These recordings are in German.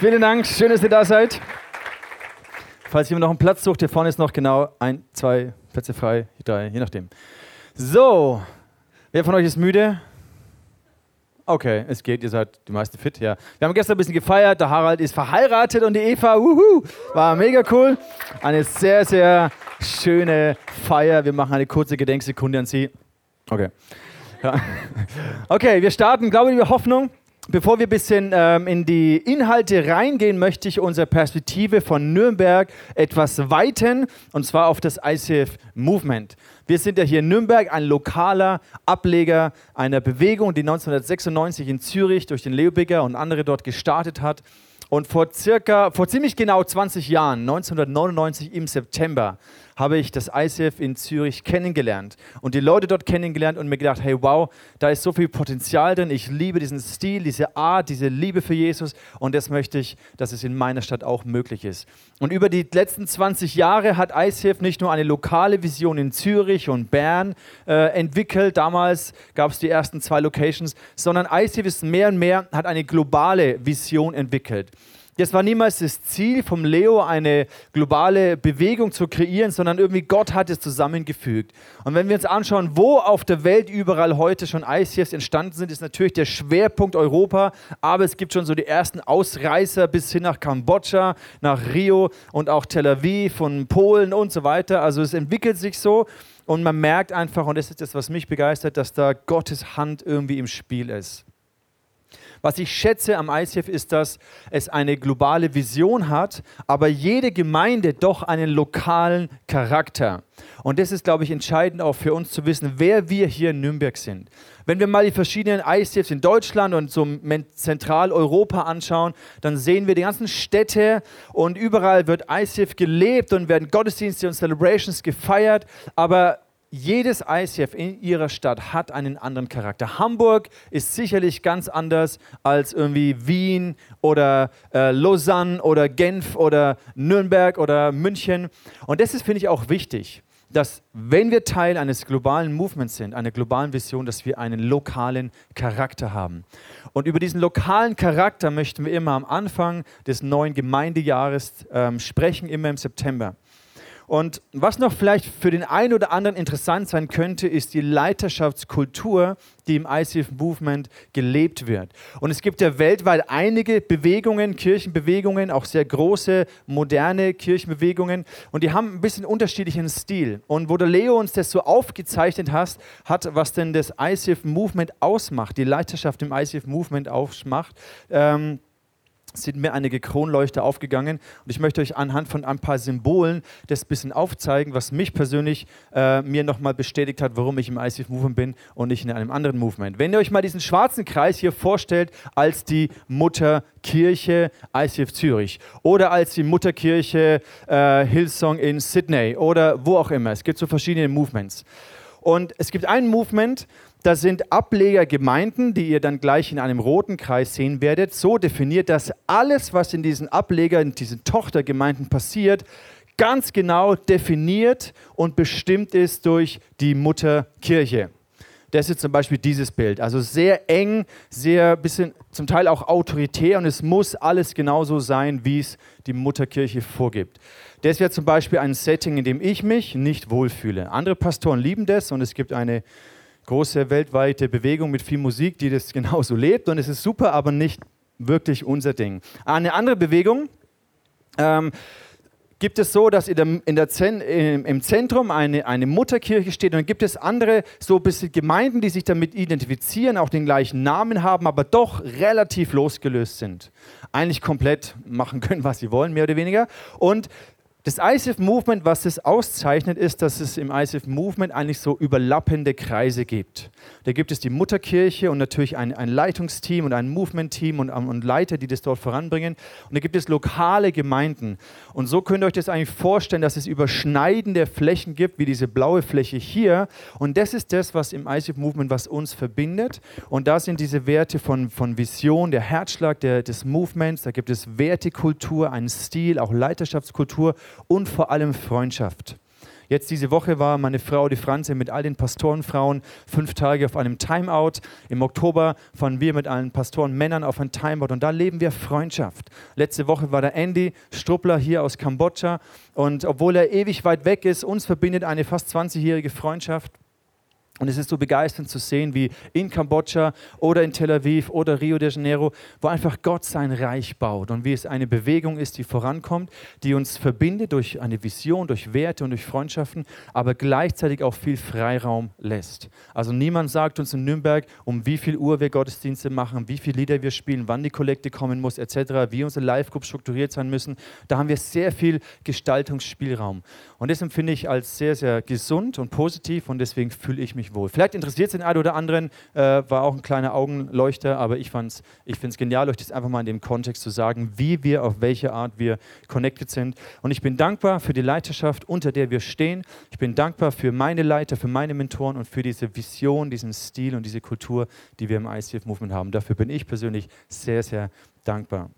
Vielen Dank, schön, dass ihr da seid. Falls jemand noch einen Platz sucht, hier vorne ist noch genau ein, zwei Plätze frei, drei, je nachdem. So, wer von euch ist müde? Okay, es geht, ihr seid die meisten fit, ja. Wir haben gestern ein bisschen gefeiert, der Harald ist verheiratet und die Eva, wuhu, war mega cool. Eine sehr, sehr schöne Feier. Wir machen eine kurze Gedenksekunde an sie. Okay. Ja. Okay, wir starten, glaube ich, mit Hoffnung. Bevor wir ein bisschen ähm, in die Inhalte reingehen, möchte ich unsere Perspektive von Nürnberg etwas weiten, und zwar auf das ICF Movement. Wir sind ja hier in Nürnberg, ein lokaler Ableger einer Bewegung, die 1996 in Zürich durch den Leobiger und andere dort gestartet hat. Und vor circa, vor ziemlich genau 20 Jahren, 1999 im September, habe ich das ICF in Zürich kennengelernt und die Leute dort kennengelernt und mir gedacht, hey wow, da ist so viel Potenzial drin. Ich liebe diesen Stil, diese Art, diese Liebe für Jesus und das möchte ich, dass es in meiner Stadt auch möglich ist. Und über die letzten 20 Jahre hat ICF nicht nur eine lokale Vision in Zürich und Bern äh, entwickelt. Damals gab es die ersten zwei Locations, sondern ICF ist mehr und mehr hat eine globale Vision entwickelt. Das war niemals das Ziel vom Leo, eine globale Bewegung zu kreieren, sondern irgendwie Gott hat es zusammengefügt. Und wenn wir uns anschauen, wo auf der Welt überall heute schon ICFs entstanden sind, ist natürlich der Schwerpunkt Europa, aber es gibt schon so die ersten Ausreißer bis hin nach Kambodscha, nach Rio und auch Tel Aviv von Polen und so weiter. Also es entwickelt sich so und man merkt einfach, und das ist das, was mich begeistert, dass da Gottes Hand irgendwie im Spiel ist. Was ich schätze am ICF ist, dass es eine globale Vision hat, aber jede Gemeinde doch einen lokalen Charakter. Und das ist, glaube ich, entscheidend auch für uns zu wissen, wer wir hier in Nürnberg sind. Wenn wir mal die verschiedenen ICFs in Deutschland und so Zentraleuropa anschauen, dann sehen wir die ganzen Städte und überall wird ICF gelebt und werden Gottesdienste und Celebrations gefeiert, aber jedes ICF in ihrer Stadt hat einen anderen Charakter. Hamburg ist sicherlich ganz anders als irgendwie Wien oder äh, Lausanne oder Genf oder Nürnberg oder München. Und das ist, finde ich, auch wichtig, dass wenn wir Teil eines globalen Movements sind, einer globalen Vision, dass wir einen lokalen Charakter haben. Und über diesen lokalen Charakter möchten wir immer am Anfang des neuen Gemeindejahres ähm, sprechen, immer im September. Und was noch vielleicht für den einen oder anderen interessant sein könnte, ist die Leiterschaftskultur, die im ICF Movement gelebt wird. Und es gibt ja weltweit einige Bewegungen, Kirchenbewegungen, auch sehr große, moderne Kirchenbewegungen. Und die haben ein bisschen unterschiedlichen Stil. Und wo der Leo uns das so aufgezeichnet hat, hat was denn das ICF Movement ausmacht, die Leiterschaft im ICF Movement ausmacht, ähm, sind mir einige Kronleuchter aufgegangen und ich möchte euch anhand von ein paar Symbolen das bisschen aufzeigen, was mich persönlich äh, mir nochmal bestätigt hat, warum ich im ICF Movement bin und nicht in einem anderen Movement. Wenn ihr euch mal diesen schwarzen Kreis hier vorstellt als die Mutterkirche ICF Zürich oder als die Mutterkirche äh, Hillsong in Sydney oder wo auch immer, es gibt so verschiedene Movements. Und es gibt ein Movement, das sind Ablegergemeinden, die ihr dann gleich in einem roten Kreis sehen werdet, so definiert, dass alles, was in diesen Ablegern, in diesen Tochtergemeinden passiert, ganz genau definiert und bestimmt ist durch die Mutterkirche. Das ist zum Beispiel dieses Bild. Also sehr eng, sehr bisschen zum Teil auch autoritär und es muss alles genauso sein, wie es die Mutterkirche vorgibt. Das wäre zum Beispiel ein Setting, in dem ich mich nicht wohlfühle. Andere Pastoren lieben das und es gibt eine große weltweite Bewegung mit viel Musik, die das genauso lebt und es ist super, aber nicht wirklich unser Ding. Eine andere Bewegung ähm, gibt es so, dass in der, in der Zen, im Zentrum eine, eine Mutterkirche steht und dann gibt es andere so ein bisschen Gemeinden, die sich damit identifizieren, auch den gleichen Namen haben, aber doch relativ losgelöst sind. Eigentlich komplett machen können, was sie wollen, mehr oder weniger. Und das ICF Movement, was es auszeichnet, ist, dass es im ICF Movement eigentlich so überlappende Kreise gibt. Da gibt es die Mutterkirche und natürlich ein, ein Leitungsteam und ein Movement-Team und, und, Leiter, die das dort voranbringen. Und da gibt es lokale Gemeinden. Und so könnt ihr euch das eigentlich vorstellen, dass es überschneidende Flächen gibt, wie diese blaue Fläche hier. Und das ist das, was im ICF Movement, was uns verbindet. Und da sind diese Werte von, von Vision, der Herzschlag der, des Movements. Da gibt es Wertekultur, einen Stil, auch Leiterschaftskultur und vor allem Freundschaft. Jetzt diese Woche war meine Frau, die Franze, mit all den Pastorenfrauen fünf Tage auf einem Timeout. Im Oktober fahren wir mit allen Pastorenmännern auf ein Timeout und da leben wir Freundschaft. Letzte Woche war der Andy Struppler hier aus Kambodscha und obwohl er ewig weit weg ist, uns verbindet eine fast 20-jährige Freundschaft. Und es ist so begeisternd zu sehen, wie in Kambodscha oder in Tel Aviv oder Rio de Janeiro, wo einfach Gott sein Reich baut und wie es eine Bewegung ist, die vorankommt, die uns verbindet durch eine Vision, durch Werte und durch Freundschaften, aber gleichzeitig auch viel Freiraum lässt. Also niemand sagt uns in Nürnberg, um wie viel Uhr wir Gottesdienste machen, wie viele Lieder wir spielen, wann die Kollekte kommen muss, etc., wie unsere Live-Groups strukturiert sein müssen. Da haben wir sehr viel Gestaltungsspielraum. Und das empfinde ich als sehr, sehr gesund und positiv und deswegen fühle ich mich wohl. Vielleicht interessiert es den einen oder anderen, äh, war auch ein kleiner Augenleuchter, aber ich, ich finde es genial, euch das einfach mal in dem Kontext zu sagen, wie wir, auf welche Art wir connected sind. Und ich bin dankbar für die Leiterschaft, unter der wir stehen. Ich bin dankbar für meine Leiter, für meine Mentoren und für diese Vision, diesen Stil und diese Kultur, die wir im ICF Movement haben. Dafür bin ich persönlich sehr, sehr dankbar.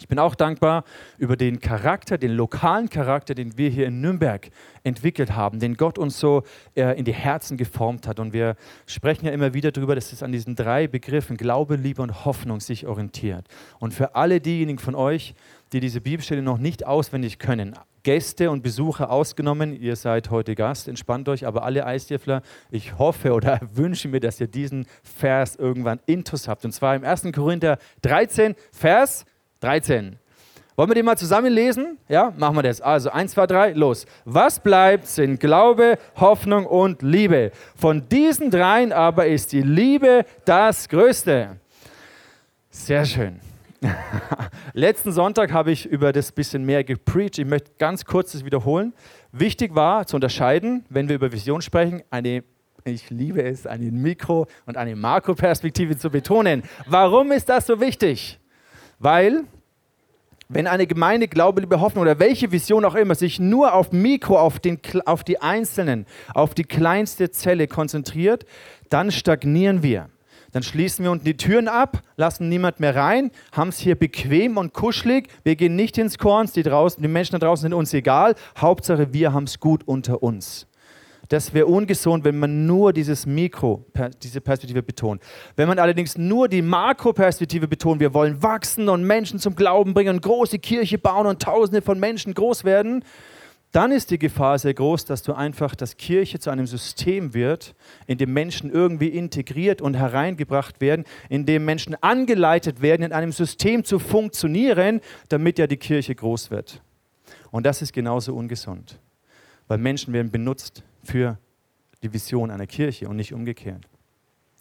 Ich bin auch dankbar über den Charakter, den lokalen Charakter, den wir hier in Nürnberg entwickelt haben, den Gott uns so äh, in die Herzen geformt hat. Und wir sprechen ja immer wieder darüber, dass es an diesen drei Begriffen Glaube, Liebe und Hoffnung sich orientiert. Und für alle diejenigen von euch, die diese Bibelstelle noch nicht auswendig können, Gäste und Besucher ausgenommen, ihr seid heute Gast, entspannt euch, aber alle Eisdäffler, ich hoffe oder wünsche mir, dass ihr diesen Vers irgendwann intus habt. Und zwar im 1. Korinther 13, Vers 13. Wollen wir den mal zusammen lesen? Ja, machen wir das. Also 1, 2, 3, los. Was bleibt, sind Glaube, Hoffnung und Liebe. Von diesen dreien aber ist die Liebe das Größte. Sehr schön. Letzten Sonntag habe ich über das bisschen mehr gepreacht. Ich möchte ganz kurz das wiederholen. Wichtig war zu unterscheiden, wenn wir über Vision sprechen, eine ich liebe es, eine Mikro- und eine Makroperspektive zu betonen. Warum ist das so wichtig? Weil wenn eine Gemeinde Glaube, Liebe, Hoffnung oder welche Vision auch immer sich nur auf Mikro, auf, den, auf die Einzelnen, auf die kleinste Zelle konzentriert, dann stagnieren wir. Dann schließen wir unten die Türen ab, lassen niemand mehr rein, haben es hier bequem und kuschelig. Wir gehen nicht ins Korns, die, draußen, die Menschen da draußen sind uns egal. Hauptsache, wir haben es gut unter uns. Das wäre ungesund, wenn man nur dieses Mikro, diese Perspektive betont. Wenn man allerdings nur die Makroperspektive betont, wir wollen wachsen und Menschen zum Glauben bringen, große Kirche bauen und Tausende von Menschen groß werden, dann ist die Gefahr sehr groß, dass du einfach, dass Kirche zu einem System wird, in dem Menschen irgendwie integriert und hereingebracht werden, in dem Menschen angeleitet werden, in einem System zu funktionieren, damit ja die Kirche groß wird. Und das ist genauso ungesund, weil Menschen werden benutzt für die Vision einer Kirche und nicht umgekehrt.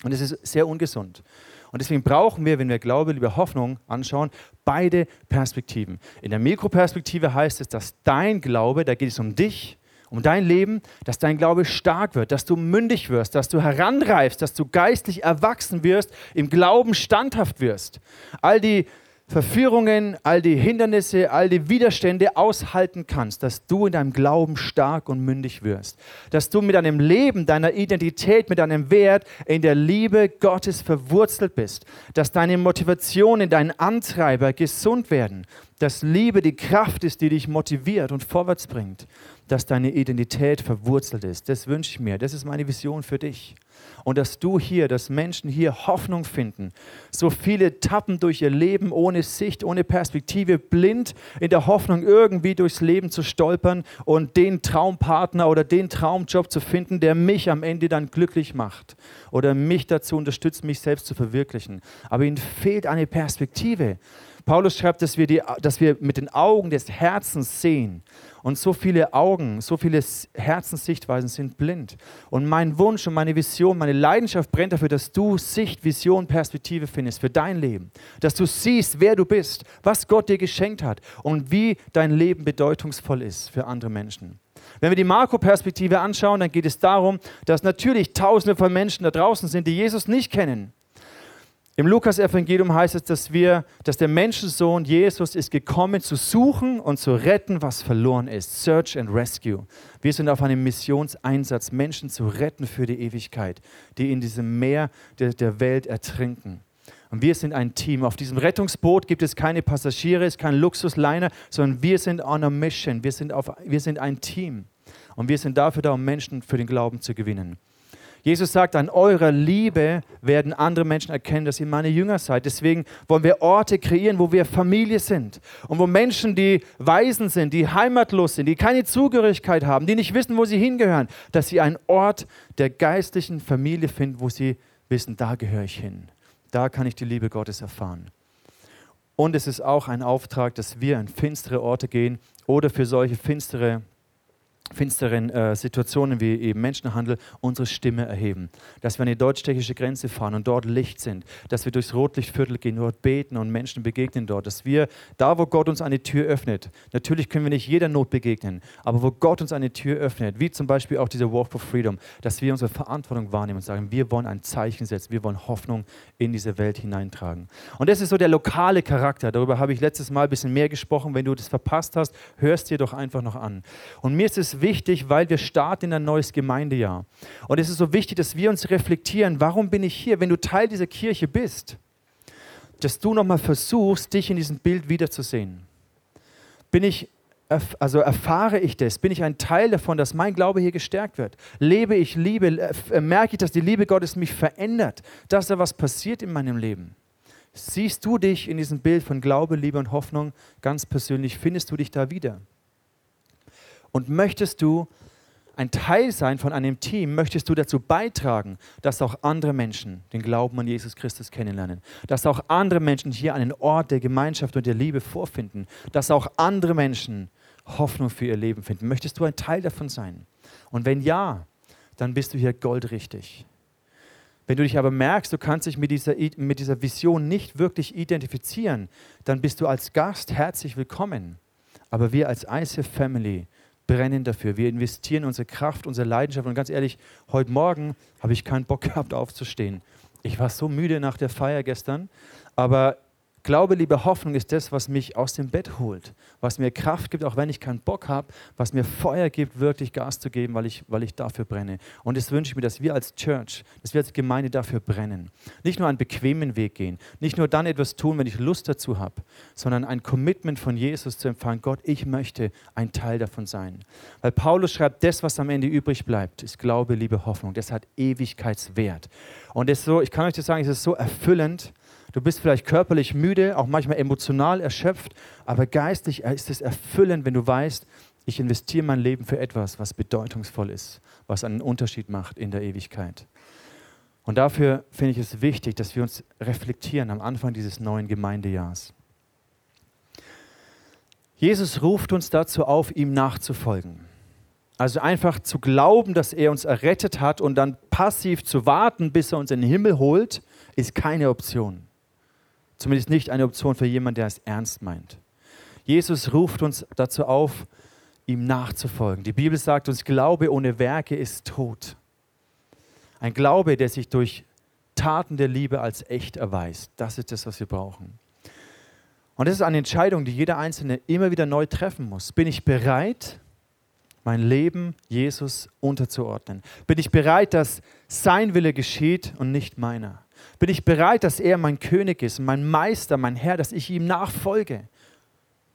Und es ist sehr ungesund. Und deswegen brauchen wir, wenn wir Glaube, Liebe, Hoffnung anschauen, beide Perspektiven. In der Mikroperspektive heißt es, dass dein Glaube, da geht es um dich, um dein Leben, dass dein Glaube stark wird, dass du mündig wirst, dass du heranreifst, dass du geistlich erwachsen wirst, im Glauben standhaft wirst. All die Verführungen, all die Hindernisse, all die Widerstände aushalten kannst, dass du in deinem Glauben stark und mündig wirst, dass du mit deinem Leben, deiner Identität, mit deinem Wert in der Liebe Gottes verwurzelt bist, dass deine Motivationen, dein Antreiber gesund werden, dass Liebe die Kraft ist, die dich motiviert und vorwärts bringt, dass deine Identität verwurzelt ist. Das wünsche ich mir, das ist meine Vision für dich und dass du hier, dass Menschen hier Hoffnung finden. So viele tappen durch ihr Leben ohne Sicht, ohne Perspektive, blind in der Hoffnung, irgendwie durchs Leben zu stolpern und den Traumpartner oder den Traumjob zu finden, der mich am Ende dann glücklich macht oder mich dazu unterstützt, mich selbst zu verwirklichen. Aber ihnen fehlt eine Perspektive. Paulus schreibt, dass wir, die, dass wir mit den Augen des Herzens sehen. Und so viele Augen, so viele Herzenssichtweisen sind blind. Und mein Wunsch und meine Vision, meine Leidenschaft brennt dafür, dass du Sicht, Vision, Perspektive findest für dein Leben. Dass du siehst, wer du bist, was Gott dir geschenkt hat und wie dein Leben bedeutungsvoll ist für andere Menschen. Wenn wir die Marco-Perspektive anschauen, dann geht es darum, dass natürlich Tausende von Menschen da draußen sind, die Jesus nicht kennen. Im Lukas-Evangelium heißt es, dass, wir, dass der Menschensohn Jesus ist gekommen, zu suchen und zu retten, was verloren ist. Search and Rescue. Wir sind auf einem Missionseinsatz, Menschen zu retten für die Ewigkeit, die in diesem Meer der, der Welt ertrinken. Und wir sind ein Team. Auf diesem Rettungsboot gibt es keine Passagiere, es ist kein Luxusliner, sondern wir sind on a mission. Wir sind, auf, wir sind ein Team. Und wir sind dafür da, um Menschen für den Glauben zu gewinnen. Jesus sagt, an eurer Liebe werden andere Menschen erkennen, dass ihr meine Jünger seid. Deswegen wollen wir Orte kreieren, wo wir Familie sind und wo Menschen, die Waisen sind, die heimatlos sind, die keine Zugehörigkeit haben, die nicht wissen, wo sie hingehören, dass sie einen Ort der geistlichen Familie finden, wo sie wissen, da gehöre ich hin. Da kann ich die Liebe Gottes erfahren. Und es ist auch ein Auftrag, dass wir in finstere Orte gehen oder für solche finstere finsteren äh, Situationen wie eben Menschenhandel unsere Stimme erheben. Dass wir an die deutsch-tschechische Grenze fahren und dort Licht sind. Dass wir durchs Rotlichtviertel gehen, dort beten und Menschen begegnen dort. Dass wir da, wo Gott uns eine Tür öffnet, natürlich können wir nicht jeder Not begegnen, aber wo Gott uns eine Tür öffnet, wie zum Beispiel auch diese Walk for Freedom, dass wir unsere Verantwortung wahrnehmen und sagen, wir wollen ein Zeichen setzen, wir wollen Hoffnung in diese Welt hineintragen. Und das ist so der lokale Charakter. Darüber habe ich letztes Mal ein bisschen mehr gesprochen. Wenn du das verpasst hast, hörst dir doch einfach noch an. Und mir ist es wichtig, weil wir starten in ein neues Gemeindejahr. Und es ist so wichtig, dass wir uns reflektieren, warum bin ich hier, wenn du Teil dieser Kirche bist, dass du nochmal versuchst, dich in diesem Bild wiederzusehen. Bin ich, also erfahre ich das? Bin ich ein Teil davon, dass mein Glaube hier gestärkt wird? Lebe ich Liebe? Äh, merke ich, dass die Liebe Gottes mich verändert? Dass da was passiert in meinem Leben? Siehst du dich in diesem Bild von Glaube, Liebe und Hoffnung ganz persönlich? Findest du dich da wieder? Und möchtest du ein Teil sein von einem Team, möchtest du dazu beitragen, dass auch andere Menschen den Glauben an Jesus Christus kennenlernen, dass auch andere Menschen hier einen Ort der Gemeinschaft und der Liebe vorfinden, dass auch andere Menschen Hoffnung für ihr Leben finden. Möchtest du ein Teil davon sein? Und wenn ja, dann bist du hier goldrichtig. Wenn du dich aber merkst, du kannst dich mit dieser, mit dieser Vision nicht wirklich identifizieren, dann bist du als Gast herzlich willkommen. Aber wir als ICF Family, brennen dafür. Wir investieren unsere Kraft, unsere Leidenschaft. Und ganz ehrlich, heute Morgen habe ich keinen Bock gehabt, aufzustehen. Ich war so müde nach der Feier gestern, aber Glaube, Liebe, Hoffnung ist das, was mich aus dem Bett holt, was mir Kraft gibt, auch wenn ich keinen Bock habe, was mir Feuer gibt, wirklich Gas zu geben, weil ich, weil ich dafür brenne. Und das wünsche ich mir, dass wir als Church, dass wir als Gemeinde dafür brennen. Nicht nur einen bequemen Weg gehen, nicht nur dann etwas tun, wenn ich Lust dazu habe, sondern ein Commitment von Jesus zu empfangen. Gott, ich möchte ein Teil davon sein. Weil Paulus schreibt, das, was am Ende übrig bleibt, ist Glaube, Liebe, Hoffnung. Das hat Ewigkeitswert. Und das so, ich kann euch das sagen, es ist so erfüllend, Du bist vielleicht körperlich müde, auch manchmal emotional erschöpft, aber geistig ist es erfüllend, wenn du weißt, ich investiere mein Leben für etwas, was bedeutungsvoll ist, was einen Unterschied macht in der Ewigkeit. Und dafür finde ich es wichtig, dass wir uns reflektieren am Anfang dieses neuen Gemeindejahrs. Jesus ruft uns dazu auf, ihm nachzufolgen. Also einfach zu glauben, dass er uns errettet hat und dann passiv zu warten, bis er uns in den Himmel holt, ist keine Option. Zumindest nicht eine Option für jemanden, der es ernst meint. Jesus ruft uns dazu auf, ihm nachzufolgen. Die Bibel sagt uns, Glaube ohne Werke ist tot. Ein Glaube, der sich durch Taten der Liebe als echt erweist. Das ist das, was wir brauchen. Und das ist eine Entscheidung, die jeder Einzelne immer wieder neu treffen muss. Bin ich bereit, mein Leben Jesus unterzuordnen? Bin ich bereit, dass sein Wille geschieht und nicht meiner? Bin ich bereit, dass er mein König ist, mein Meister, mein Herr, dass ich ihm nachfolge?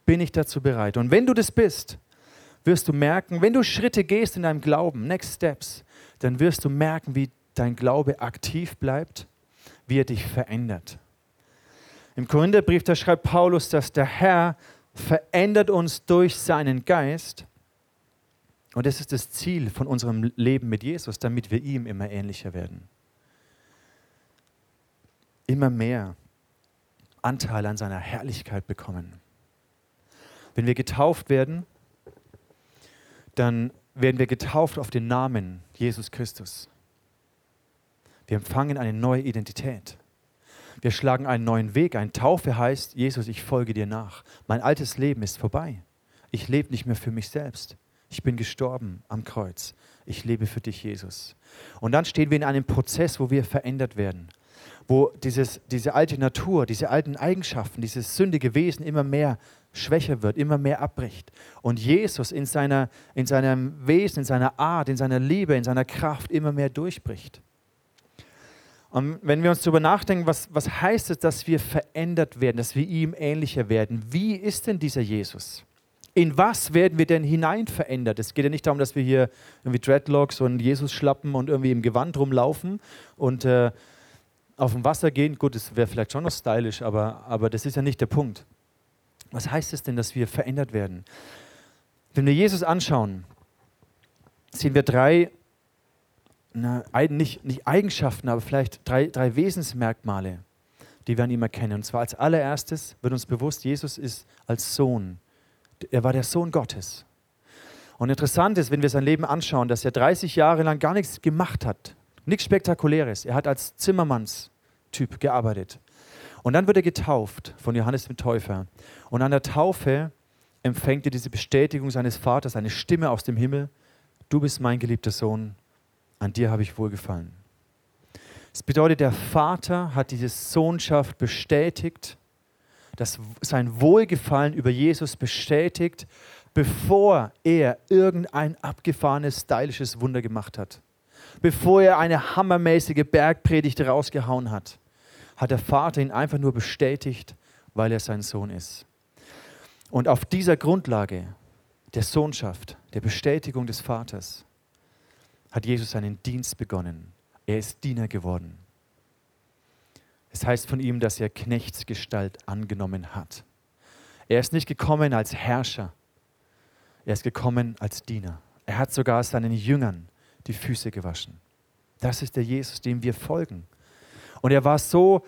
Bin ich dazu bereit? Und wenn du das bist, wirst du merken, wenn du Schritte gehst in deinem Glauben, Next Steps, dann wirst du merken, wie dein Glaube aktiv bleibt, wie er dich verändert. Im Korintherbrief, da schreibt Paulus, dass der Herr verändert uns durch seinen Geist. Und das ist das Ziel von unserem Leben mit Jesus, damit wir ihm immer ähnlicher werden immer mehr Anteil an seiner Herrlichkeit bekommen. Wenn wir getauft werden, dann werden wir getauft auf den Namen Jesus Christus. Wir empfangen eine neue Identität. Wir schlagen einen neuen Weg ein. Taufe heißt, Jesus, ich folge dir nach. Mein altes Leben ist vorbei. Ich lebe nicht mehr für mich selbst. Ich bin gestorben am Kreuz. Ich lebe für dich, Jesus. Und dann stehen wir in einem Prozess, wo wir verändert werden wo dieses, diese alte Natur, diese alten Eigenschaften, dieses sündige Wesen immer mehr schwächer wird, immer mehr abbricht. Und Jesus in, seiner, in seinem Wesen, in seiner Art, in seiner Liebe, in seiner Kraft immer mehr durchbricht. Und wenn wir uns darüber nachdenken, was, was heißt es, dass wir verändert werden, dass wir ihm ähnlicher werden? Wie ist denn dieser Jesus? In was werden wir denn hinein verändert? Es geht ja nicht darum, dass wir hier irgendwie Dreadlocks und Jesus schlappen und irgendwie im Gewand rumlaufen und äh, auf dem Wasser gehen. Gut, das wäre vielleicht schon noch stylisch, aber, aber das ist ja nicht der Punkt. Was heißt es denn, dass wir verändert werden? Wenn wir Jesus anschauen, sehen wir drei, na, nicht, nicht Eigenschaften, aber vielleicht drei, drei Wesensmerkmale, die wir an ihm erkennen. Und zwar als allererstes wird uns bewusst, Jesus ist als Sohn. Er war der Sohn Gottes. Und interessant ist, wenn wir sein Leben anschauen, dass er 30 Jahre lang gar nichts gemacht hat. Nichts Spektakuläres. Er hat als Zimmermannstyp gearbeitet. Und dann wird er getauft von Johannes dem Täufer. Und an der Taufe empfängt er diese Bestätigung seines Vaters, eine Stimme aus dem Himmel. Du bist mein geliebter Sohn, an dir habe ich wohlgefallen. Das bedeutet, der Vater hat diese Sohnschaft bestätigt, das, sein Wohlgefallen über Jesus bestätigt, bevor er irgendein abgefahrenes, stylisches Wunder gemacht hat. Bevor er eine hammermäßige Bergpredigt rausgehauen hat, hat der Vater ihn einfach nur bestätigt, weil er sein Sohn ist. Und auf dieser Grundlage der Sohnschaft, der Bestätigung des Vaters, hat Jesus seinen Dienst begonnen. Er ist Diener geworden. Es heißt von ihm, dass er Knechtsgestalt angenommen hat. Er ist nicht gekommen als Herrscher, er ist gekommen als Diener. Er hat sogar seinen Jüngern die Füße gewaschen. Das ist der Jesus, dem wir folgen. Und er war so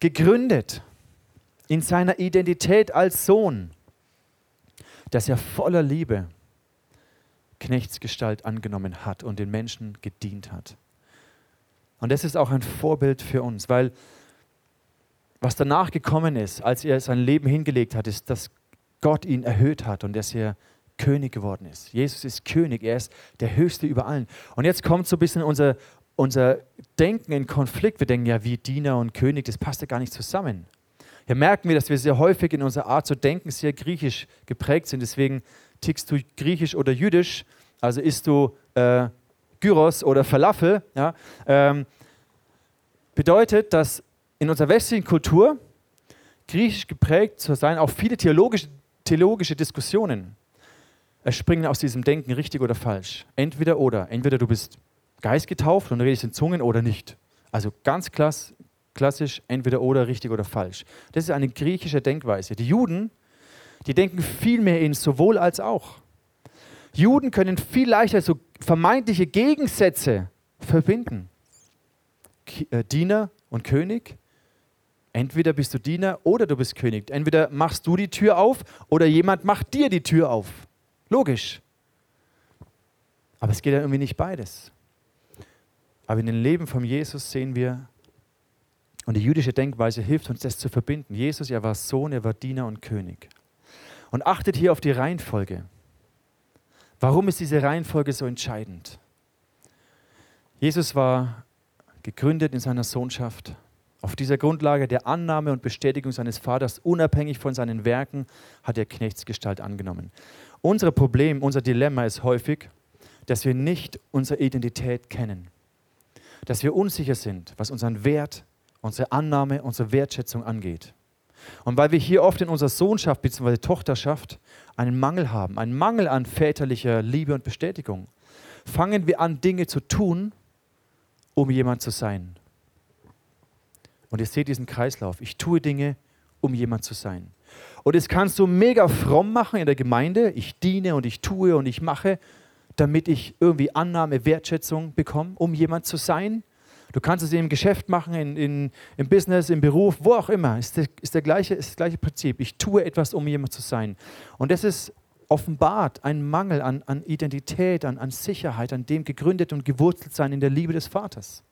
gegründet in seiner Identität als Sohn, dass er voller Liebe Knechtsgestalt angenommen hat und den Menschen gedient hat. Und das ist auch ein Vorbild für uns, weil was danach gekommen ist, als er sein Leben hingelegt hat, ist, dass Gott ihn erhöht hat und dass er König geworden ist. Jesus ist König, er ist der Höchste über allen. Und jetzt kommt so ein bisschen unser, unser Denken in Konflikt. Wir denken ja, wie Diener und König, das passt ja gar nicht zusammen. Hier merken wir, dass wir sehr häufig in unserer Art zu denken sehr griechisch geprägt sind. Deswegen tickst du griechisch oder jüdisch, also isst du äh, Gyros oder Falafel. Ja, ähm, bedeutet, dass in unserer westlichen Kultur griechisch geprägt zu sein, auch viele theologische, theologische Diskussionen springen aus diesem Denken richtig oder falsch. Entweder oder. Entweder du bist geistgetauft und redest in Zungen oder nicht. Also ganz klass, klassisch entweder oder, richtig oder falsch. Das ist eine griechische Denkweise. Die Juden, die denken viel mehr in sowohl als auch. Juden können viel leichter so vermeintliche Gegensätze verbinden. Äh, Diener und König. Entweder bist du Diener oder du bist König. Entweder machst du die Tür auf oder jemand macht dir die Tür auf. Logisch. Aber es geht ja irgendwie nicht beides. Aber in dem Leben von Jesus sehen wir, und die jüdische Denkweise hilft uns, das zu verbinden. Jesus, er war Sohn, er war Diener und König. Und achtet hier auf die Reihenfolge. Warum ist diese Reihenfolge so entscheidend? Jesus war gegründet in seiner Sohnschaft auf dieser Grundlage der Annahme und Bestätigung seines Vaters, unabhängig von seinen Werken, hat er Knechtsgestalt angenommen. Unser Problem, unser Dilemma ist häufig, dass wir nicht unsere Identität kennen. Dass wir unsicher sind, was unseren Wert, unsere Annahme, unsere Wertschätzung angeht. Und weil wir hier oft in unserer Sohnschaft bzw. Tochterschaft einen Mangel haben, einen Mangel an väterlicher Liebe und Bestätigung, fangen wir an, Dinge zu tun, um jemand zu sein. Und ihr seht diesen Kreislauf. Ich tue Dinge, um jemand zu sein. Und das kannst du mega fromm machen in der Gemeinde. Ich diene und ich tue und ich mache, damit ich irgendwie Annahme, Wertschätzung bekomme, um jemand zu sein. Du kannst es im Geschäft machen, in, in, im Business, im Beruf, wo auch immer. Ist, der, ist, ist das gleiche Prinzip. Ich tue etwas, um jemand zu sein. Und das ist offenbart ein Mangel an, an Identität, an, an Sicherheit, an dem gegründet und gewurzelt sein in der Liebe des Vaters.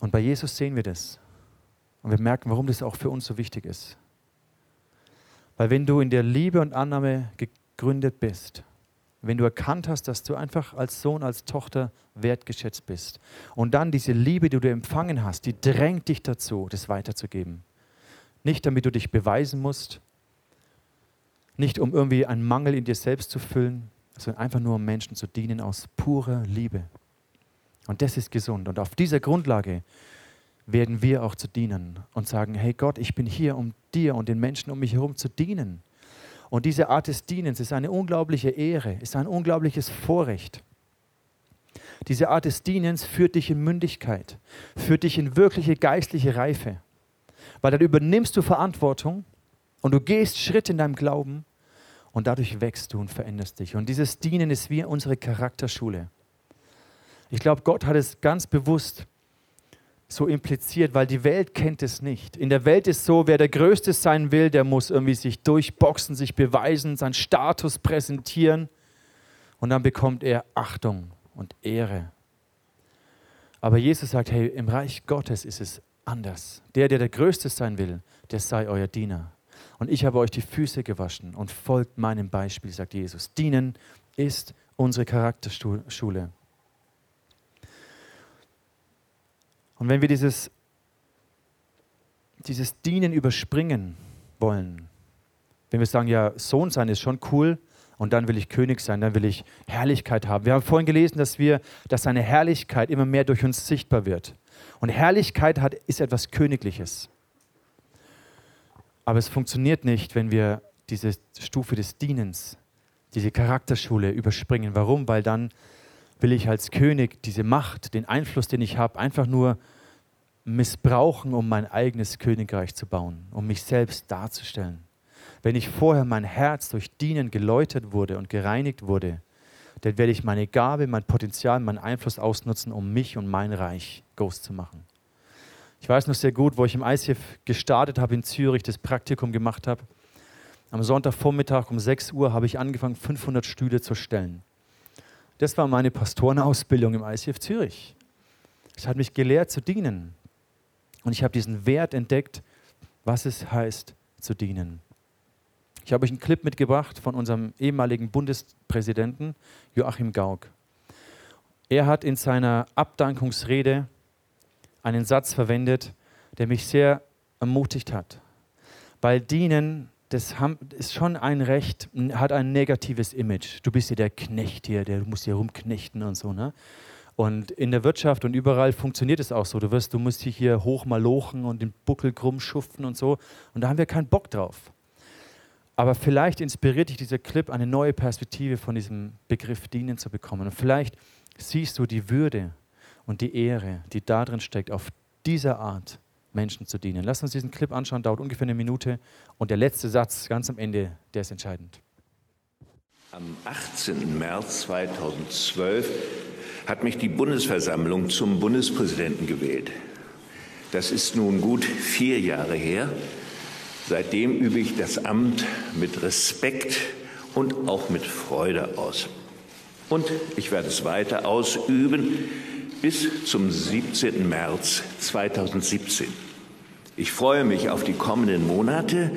Und bei Jesus sehen wir das. Und wir merken, warum das auch für uns so wichtig ist. Weil wenn du in der Liebe und Annahme gegründet bist, wenn du erkannt hast, dass du einfach als Sohn, als Tochter wertgeschätzt bist und dann diese Liebe, die du empfangen hast, die drängt dich dazu, das weiterzugeben. Nicht damit du dich beweisen musst, nicht um irgendwie einen Mangel in dir selbst zu füllen, sondern einfach nur um Menschen zu dienen aus purer Liebe. Und das ist gesund. Und auf dieser Grundlage werden wir auch zu dienen und sagen, hey Gott, ich bin hier, um dir und den Menschen um mich herum zu dienen. Und diese Art des Dienens ist eine unglaubliche Ehre, ist ein unglaubliches Vorrecht. Diese Art des Dienens führt dich in Mündigkeit, führt dich in wirkliche geistliche Reife. Weil dann übernimmst du Verantwortung und du gehst Schritt in deinem Glauben und dadurch wächst du und veränderst dich. Und dieses Dienen ist wie unsere Charakterschule. Ich glaube, Gott hat es ganz bewusst so impliziert, weil die Welt kennt es nicht. In der Welt ist so, wer der Größte sein will, der muss irgendwie sich durchboxen, sich beweisen, seinen Status präsentieren und dann bekommt er Achtung und Ehre. Aber Jesus sagt, hey, im Reich Gottes ist es anders. Der, der der Größte sein will, der sei euer Diener. Und ich habe euch die Füße gewaschen und folgt meinem Beispiel, sagt Jesus. Dienen ist unsere Charakterschule. Und wenn wir dieses, dieses Dienen überspringen wollen, wenn wir sagen, ja, Sohn sein ist schon cool und dann will ich König sein, dann will ich Herrlichkeit haben. Wir haben vorhin gelesen, dass wir, dass seine Herrlichkeit immer mehr durch uns sichtbar wird. Und Herrlichkeit hat, ist etwas Königliches. Aber es funktioniert nicht, wenn wir diese Stufe des Dienens, diese Charakterschule überspringen. Warum? Weil dann will ich als König diese Macht, den Einfluss, den ich habe, einfach nur missbrauchen, um mein eigenes Königreich zu bauen, um mich selbst darzustellen. Wenn ich vorher mein Herz durch Dienen geläutert wurde und gereinigt wurde, dann werde ich meine Gabe, mein Potenzial, meinen Einfluss ausnutzen, um mich und mein Reich groß zu machen. Ich weiß noch sehr gut, wo ich im ICF gestartet habe in Zürich, das Praktikum gemacht habe. Am Sonntagvormittag um 6 Uhr habe ich angefangen, 500 Stühle zu stellen. Das war meine Pastorenausbildung im ICF Zürich. Es hat mich gelehrt zu dienen. Und ich habe diesen Wert entdeckt, was es heißt zu dienen. Ich habe euch einen Clip mitgebracht von unserem ehemaligen Bundespräsidenten Joachim Gauck. Er hat in seiner Abdankungsrede einen Satz verwendet, der mich sehr ermutigt hat. Weil Dienen, das ist schon ein Recht, hat ein negatives Image. Du bist ja der Knecht hier, der muss hier rumknechten und so. Ne? Und in der Wirtschaft und überall funktioniert es auch so. Du wirst, du musst dich hier hoch malochen und den Buckel krumm schuften und so. Und da haben wir keinen Bock drauf. Aber vielleicht inspiriert dich dieser Clip, eine neue Perspektive von diesem Begriff dienen zu bekommen. Und vielleicht siehst du die Würde und die Ehre, die darin steckt, auf dieser Art Menschen zu dienen. Lass uns diesen Clip anschauen, dauert ungefähr eine Minute. Und der letzte Satz ganz am Ende, der ist entscheidend. Am 18. März 2012 hat mich die Bundesversammlung zum Bundespräsidenten gewählt. Das ist nun gut vier Jahre her. Seitdem übe ich das Amt mit Respekt und auch mit Freude aus. Und ich werde es weiter ausüben bis zum 17. März 2017. Ich freue mich auf die kommenden Monate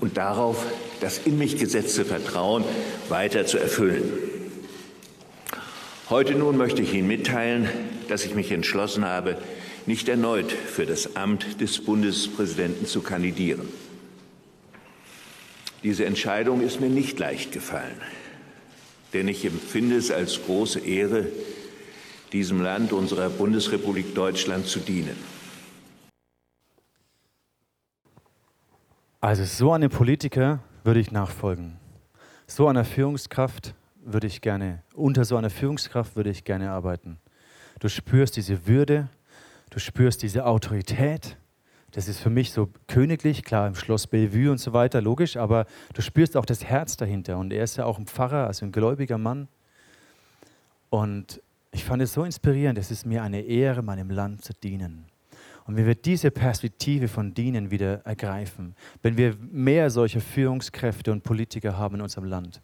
und darauf, das in mich gesetzte Vertrauen weiter zu erfüllen. Heute nun möchte ich Ihnen mitteilen, dass ich mich entschlossen habe, nicht erneut für das Amt des Bundespräsidenten zu kandidieren. Diese Entscheidung ist mir nicht leicht gefallen, denn ich empfinde es als große Ehre, diesem Land unserer Bundesrepublik Deutschland zu dienen. Also so einem Politiker würde ich nachfolgen. So einer Führungskraft würde ich gerne, unter so einer Führungskraft würde ich gerne arbeiten. Du spürst diese Würde, du spürst diese Autorität. Das ist für mich so königlich, klar im Schloss Bellevue und so weiter, logisch, aber du spürst auch das Herz dahinter. Und er ist ja auch ein Pfarrer, also ein gläubiger Mann. Und ich fand es so inspirierend, es ist mir eine Ehre, meinem Land zu dienen. Und wenn wir diese Perspektive von Dienen wieder ergreifen, wenn wir mehr solcher Führungskräfte und Politiker haben in unserem Land,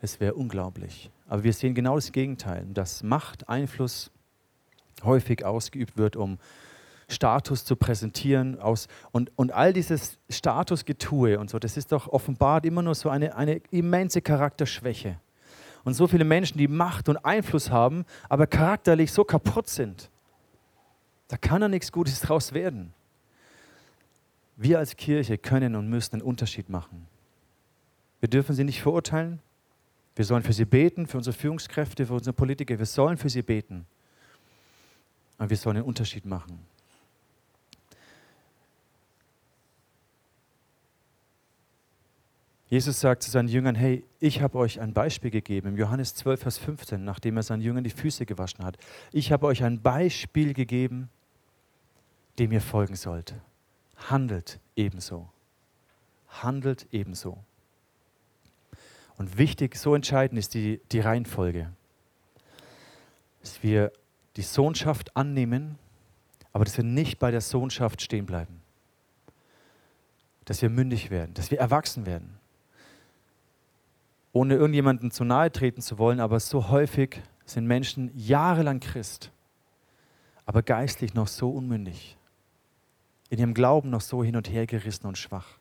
es wäre unglaublich. Aber wir sehen genau das Gegenteil, dass Macht, Einfluss häufig ausgeübt wird, um Status zu präsentieren. Aus, und, und all dieses Statusgetue und so, das ist doch offenbart immer nur so eine, eine immense Charakterschwäche. Und so viele Menschen, die Macht und Einfluss haben, aber charakterlich so kaputt sind, da kann ja nichts Gutes draus werden. Wir als Kirche können und müssen einen Unterschied machen. Wir dürfen sie nicht verurteilen, wir sollen für sie beten, für unsere Führungskräfte, für unsere Politiker. Wir sollen für sie beten. Und wir sollen einen Unterschied machen. Jesus sagt zu seinen Jüngern, hey, ich habe euch ein Beispiel gegeben, im Johannes 12, Vers 15, nachdem er seinen Jüngern die Füße gewaschen hat. Ich habe euch ein Beispiel gegeben, dem ihr folgen sollt. Handelt ebenso. Handelt ebenso. Und wichtig, so entscheidend ist die, die Reihenfolge. Dass wir die Sohnschaft annehmen, aber dass wir nicht bei der Sohnschaft stehen bleiben. Dass wir mündig werden, dass wir erwachsen werden. Ohne irgendjemanden zu nahe treten zu wollen, aber so häufig sind Menschen jahrelang Christ, aber geistlich noch so unmündig. In ihrem Glauben noch so hin und her gerissen und schwach.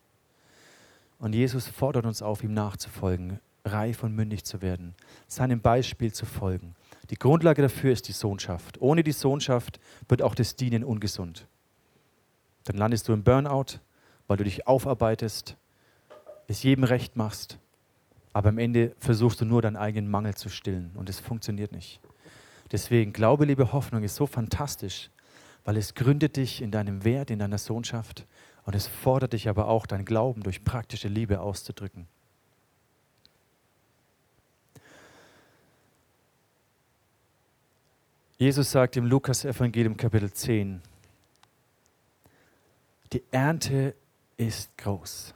Und Jesus fordert uns auf, ihm nachzufolgen, reif und mündig zu werden, seinem Beispiel zu folgen. Die Grundlage dafür ist die Sohnschaft. Ohne die Sohnschaft wird auch das Dienen ungesund. Dann landest du im Burnout, weil du dich aufarbeitest, es jedem recht machst, aber am Ende versuchst du nur deinen eigenen Mangel zu stillen und es funktioniert nicht. Deswegen, Glaube, Liebe, Hoffnung ist so fantastisch, weil es gründet dich in deinem Wert, in deiner Sohnschaft und es fordert dich aber auch, dein Glauben durch praktische Liebe auszudrücken. Jesus sagt im Lukas-Evangelium Kapitel 10, die Ernte ist groß.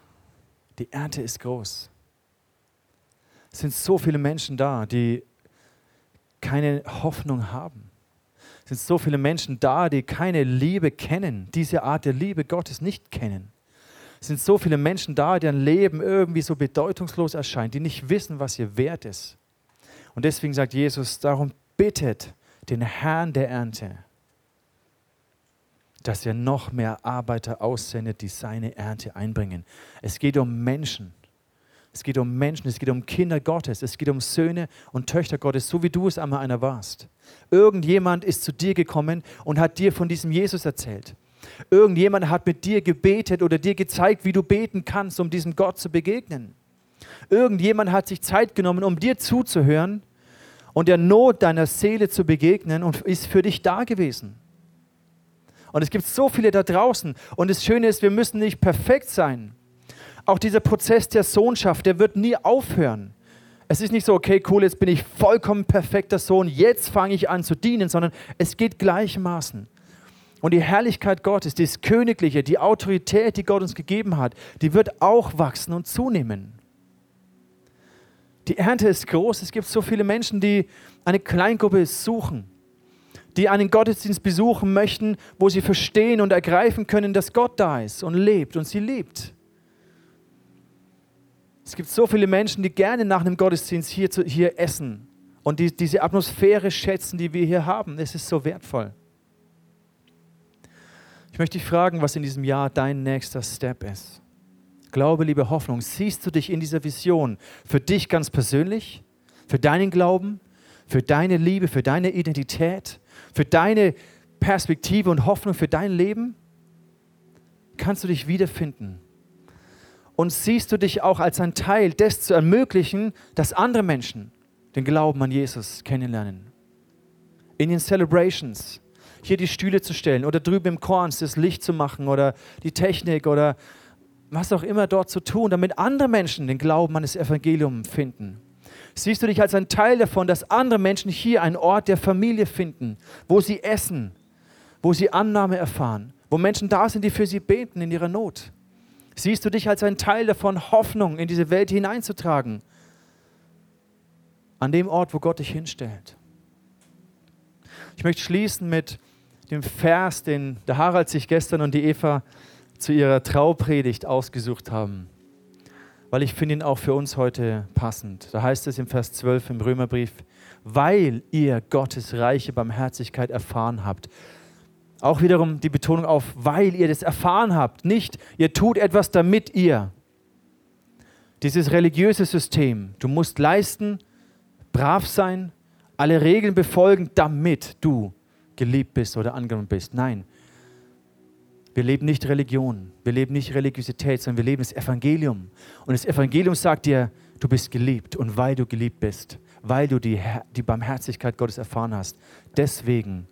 Die Ernte ist groß. Sind so viele Menschen da, die keine Hoffnung haben. Es sind so viele Menschen da, die keine Liebe kennen, diese Art der Liebe Gottes nicht kennen. Es sind so viele Menschen da, deren Leben irgendwie so bedeutungslos erscheint, die nicht wissen, was ihr wert ist. Und deswegen sagt Jesus, darum bittet, den Herrn der Ernte, dass er noch mehr Arbeiter aussendet, die seine Ernte einbringen. Es geht um Menschen. Es geht um Menschen, es geht um Kinder Gottes, es geht um Söhne und Töchter Gottes, so wie du es einmal einer warst. Irgendjemand ist zu dir gekommen und hat dir von diesem Jesus erzählt. Irgendjemand hat mit dir gebetet oder dir gezeigt, wie du beten kannst, um diesem Gott zu begegnen. Irgendjemand hat sich Zeit genommen, um dir zuzuhören und der Not deiner Seele zu begegnen und ist für dich da gewesen. Und es gibt so viele da draußen. Und das Schöne ist, wir müssen nicht perfekt sein. Auch dieser Prozess der Sohnschaft, der wird nie aufhören. Es ist nicht so, okay, cool, jetzt bin ich vollkommen perfekter Sohn, jetzt fange ich an zu dienen, sondern es geht gleichermaßen. Und die Herrlichkeit Gottes, das Königliche, die Autorität, die Gott uns gegeben hat, die wird auch wachsen und zunehmen. Die Ernte ist groß. Es gibt so viele Menschen, die eine Kleingruppe suchen, die einen Gottesdienst besuchen möchten, wo sie verstehen und ergreifen können, dass Gott da ist und lebt und sie liebt. Es gibt so viele Menschen, die gerne nach einem Gottesdienst hier, hier essen und die, diese Atmosphäre schätzen, die wir hier haben. Es ist so wertvoll. Ich möchte dich fragen, was in diesem Jahr dein nächster Step ist. Glaube, Liebe, Hoffnung, siehst du dich in dieser Vision für dich ganz persönlich, für deinen Glauben, für deine Liebe, für deine Identität, für deine Perspektive und Hoffnung für dein Leben? Kannst du dich wiederfinden? Und siehst du dich auch als ein Teil des zu ermöglichen, dass andere Menschen den Glauben an Jesus kennenlernen? In den Celebrations, hier die Stühle zu stellen oder drüben im Korns das Licht zu machen oder die Technik oder was auch immer dort zu tun, damit andere Menschen den Glauben an das Evangelium finden. Siehst du dich als ein Teil davon, dass andere Menschen hier einen Ort der Familie finden, wo sie essen, wo sie Annahme erfahren, wo Menschen da sind, die für sie beten in ihrer Not? Siehst du dich als ein Teil davon, Hoffnung in diese Welt hineinzutragen? An dem Ort, wo Gott dich hinstellt. Ich möchte schließen mit dem Vers, den der Harald sich gestern und die Eva zu ihrer Traupredigt ausgesucht haben, weil ich finde ihn auch für uns heute passend. Da heißt es im Vers 12 im Römerbrief, weil ihr Gottes reiche Barmherzigkeit erfahren habt. Auch wiederum die Betonung auf, weil ihr das erfahren habt, nicht ihr tut etwas damit ihr. Dieses religiöse System, du musst leisten, brav sein, alle Regeln befolgen, damit du geliebt bist oder angenommen bist. Nein, wir leben nicht Religion, wir leben nicht Religiosität, sondern wir leben das Evangelium. Und das Evangelium sagt dir, du bist geliebt und weil du geliebt bist, weil du die, die Barmherzigkeit Gottes erfahren hast, deswegen,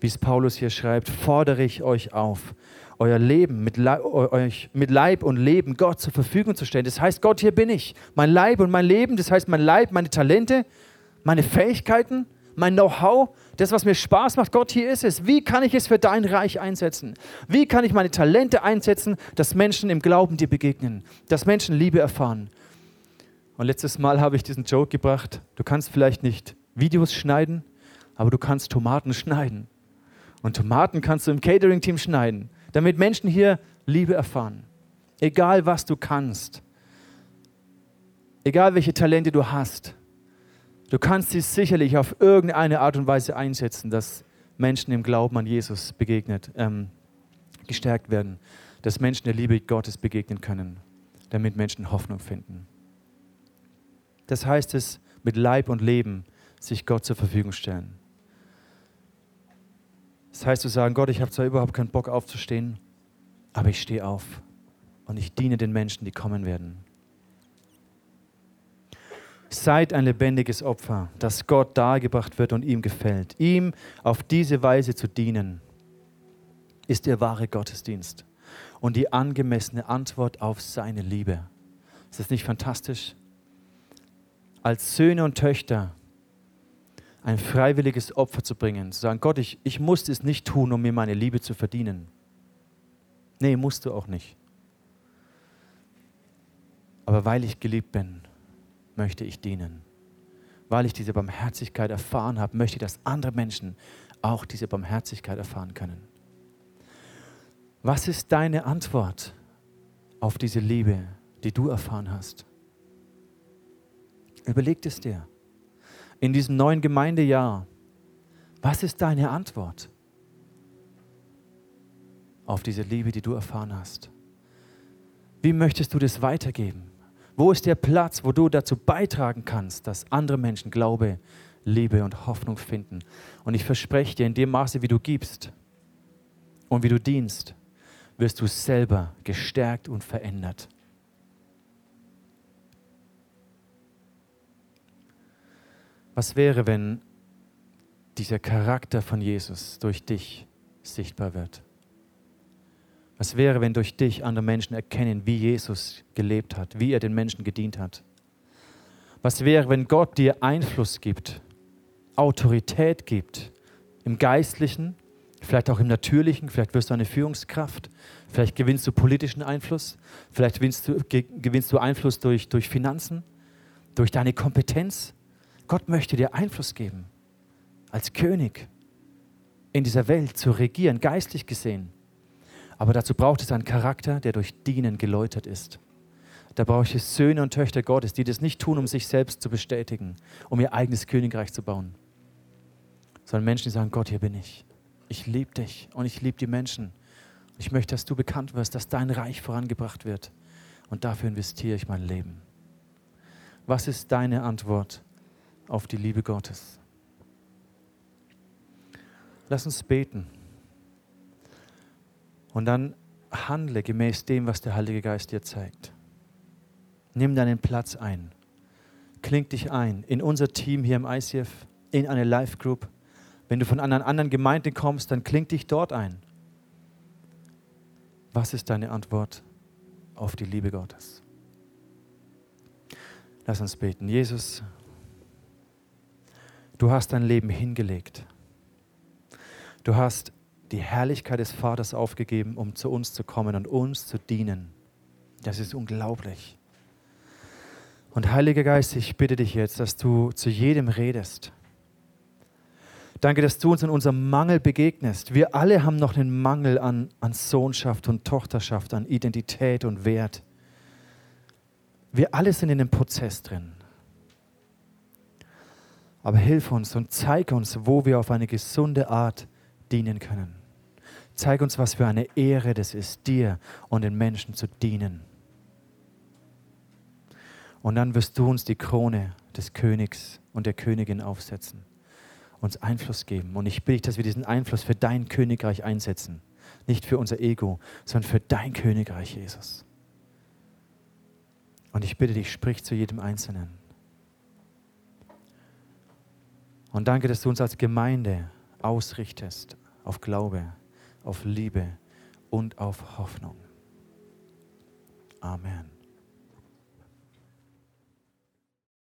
wie es Paulus hier schreibt, fordere ich euch auf euer Leben mit Leib, euch mit Leib und Leben Gott zur Verfügung zu stellen. Das heißt, Gott, hier bin ich. Mein Leib und mein Leben, das heißt mein Leib, meine Talente, meine Fähigkeiten, mein Know-how, das, was mir Spaß macht, Gott, hier ist es. Wie kann ich es für dein Reich einsetzen? Wie kann ich meine Talente einsetzen, dass Menschen im Glauben dir begegnen, dass Menschen Liebe erfahren? Und letztes Mal habe ich diesen Joke gebracht. Du kannst vielleicht nicht Videos schneiden, aber du kannst Tomaten schneiden. Und Tomaten kannst du im Catering-Team schneiden, damit Menschen hier Liebe erfahren. Egal was du kannst, egal welche Talente du hast, du kannst sie sicherlich auf irgendeine Art und Weise einsetzen, dass Menschen im Glauben an Jesus begegnet, ähm, gestärkt werden, dass Menschen der Liebe Gottes begegnen können, damit Menschen Hoffnung finden. Das heißt es, mit Leib und Leben sich Gott zur Verfügung stellen. Das heißt zu sagen, Gott, ich habe zwar überhaupt keinen Bock aufzustehen, aber ich stehe auf und ich diene den Menschen, die kommen werden. Seid ein lebendiges Opfer, das Gott dargebracht wird und ihm gefällt. Ihm auf diese Weise zu dienen, ist der wahre Gottesdienst und die angemessene Antwort auf seine Liebe. Ist das nicht fantastisch? Als Söhne und Töchter ein freiwilliges Opfer zu bringen, zu sagen, Gott, ich, ich muss es nicht tun, um mir meine Liebe zu verdienen. Nee, musst du auch nicht. Aber weil ich geliebt bin, möchte ich dienen. Weil ich diese Barmherzigkeit erfahren habe, möchte ich, dass andere Menschen auch diese Barmherzigkeit erfahren können. Was ist deine Antwort auf diese Liebe, die du erfahren hast? Überleg es dir in diesem neuen Gemeindejahr, was ist deine Antwort auf diese Liebe, die du erfahren hast? Wie möchtest du das weitergeben? Wo ist der Platz, wo du dazu beitragen kannst, dass andere Menschen Glaube, Liebe und Hoffnung finden? Und ich verspreche dir, in dem Maße, wie du gibst und wie du dienst, wirst du selber gestärkt und verändert. Was wäre, wenn dieser Charakter von Jesus durch dich sichtbar wird? Was wäre, wenn durch dich andere Menschen erkennen, wie Jesus gelebt hat, wie er den Menschen gedient hat? Was wäre, wenn Gott dir Einfluss gibt, Autorität gibt, im Geistlichen, vielleicht auch im Natürlichen, vielleicht wirst du eine Führungskraft, vielleicht gewinnst du politischen Einfluss, vielleicht gewinnst du, gewinnst du Einfluss durch, durch Finanzen, durch deine Kompetenz, Gott möchte dir Einfluss geben, als König in dieser Welt zu regieren, geistlich gesehen. Aber dazu braucht es einen Charakter, der durch Dienen geläutert ist. Da braucht es Söhne und Töchter Gottes, die das nicht tun, um sich selbst zu bestätigen, um ihr eigenes Königreich zu bauen, sondern Menschen, die sagen, Gott, hier bin ich. Ich liebe dich und ich liebe die Menschen. Ich möchte, dass du bekannt wirst, dass dein Reich vorangebracht wird. Und dafür investiere ich mein Leben. Was ist deine Antwort auf die Liebe Gottes. Lass uns beten. Und dann handle gemäß dem, was der Heilige Geist dir zeigt. Nimm deinen Platz ein. Kling dich ein in unser Team hier im ICF, in eine Live-Group. Wenn du von einer anderen Gemeinde kommst, dann kling dich dort ein. Was ist deine Antwort auf die Liebe Gottes? Lass uns beten. Jesus, Du hast dein Leben hingelegt. Du hast die Herrlichkeit des Vaters aufgegeben, um zu uns zu kommen und uns zu dienen. Das ist unglaublich. Und Heiliger Geist, ich bitte dich jetzt, dass du zu jedem redest. Danke, dass du uns in unserem Mangel begegnest. Wir alle haben noch einen Mangel an, an Sohnschaft und Tochterschaft, an Identität und Wert. Wir alle sind in dem Prozess drin. Aber hilf uns und zeig uns, wo wir auf eine gesunde Art dienen können. Zeig uns, was für eine Ehre das ist, dir und den Menschen zu dienen. Und dann wirst du uns die Krone des Königs und der Königin aufsetzen, uns Einfluss geben. Und ich bitte dich, dass wir diesen Einfluss für dein Königreich einsetzen. Nicht für unser Ego, sondern für dein Königreich, Jesus. Und ich bitte dich, sprich zu jedem Einzelnen. Und danke, dass du uns als Gemeinde ausrichtest auf Glaube, auf Liebe und auf Hoffnung. Amen.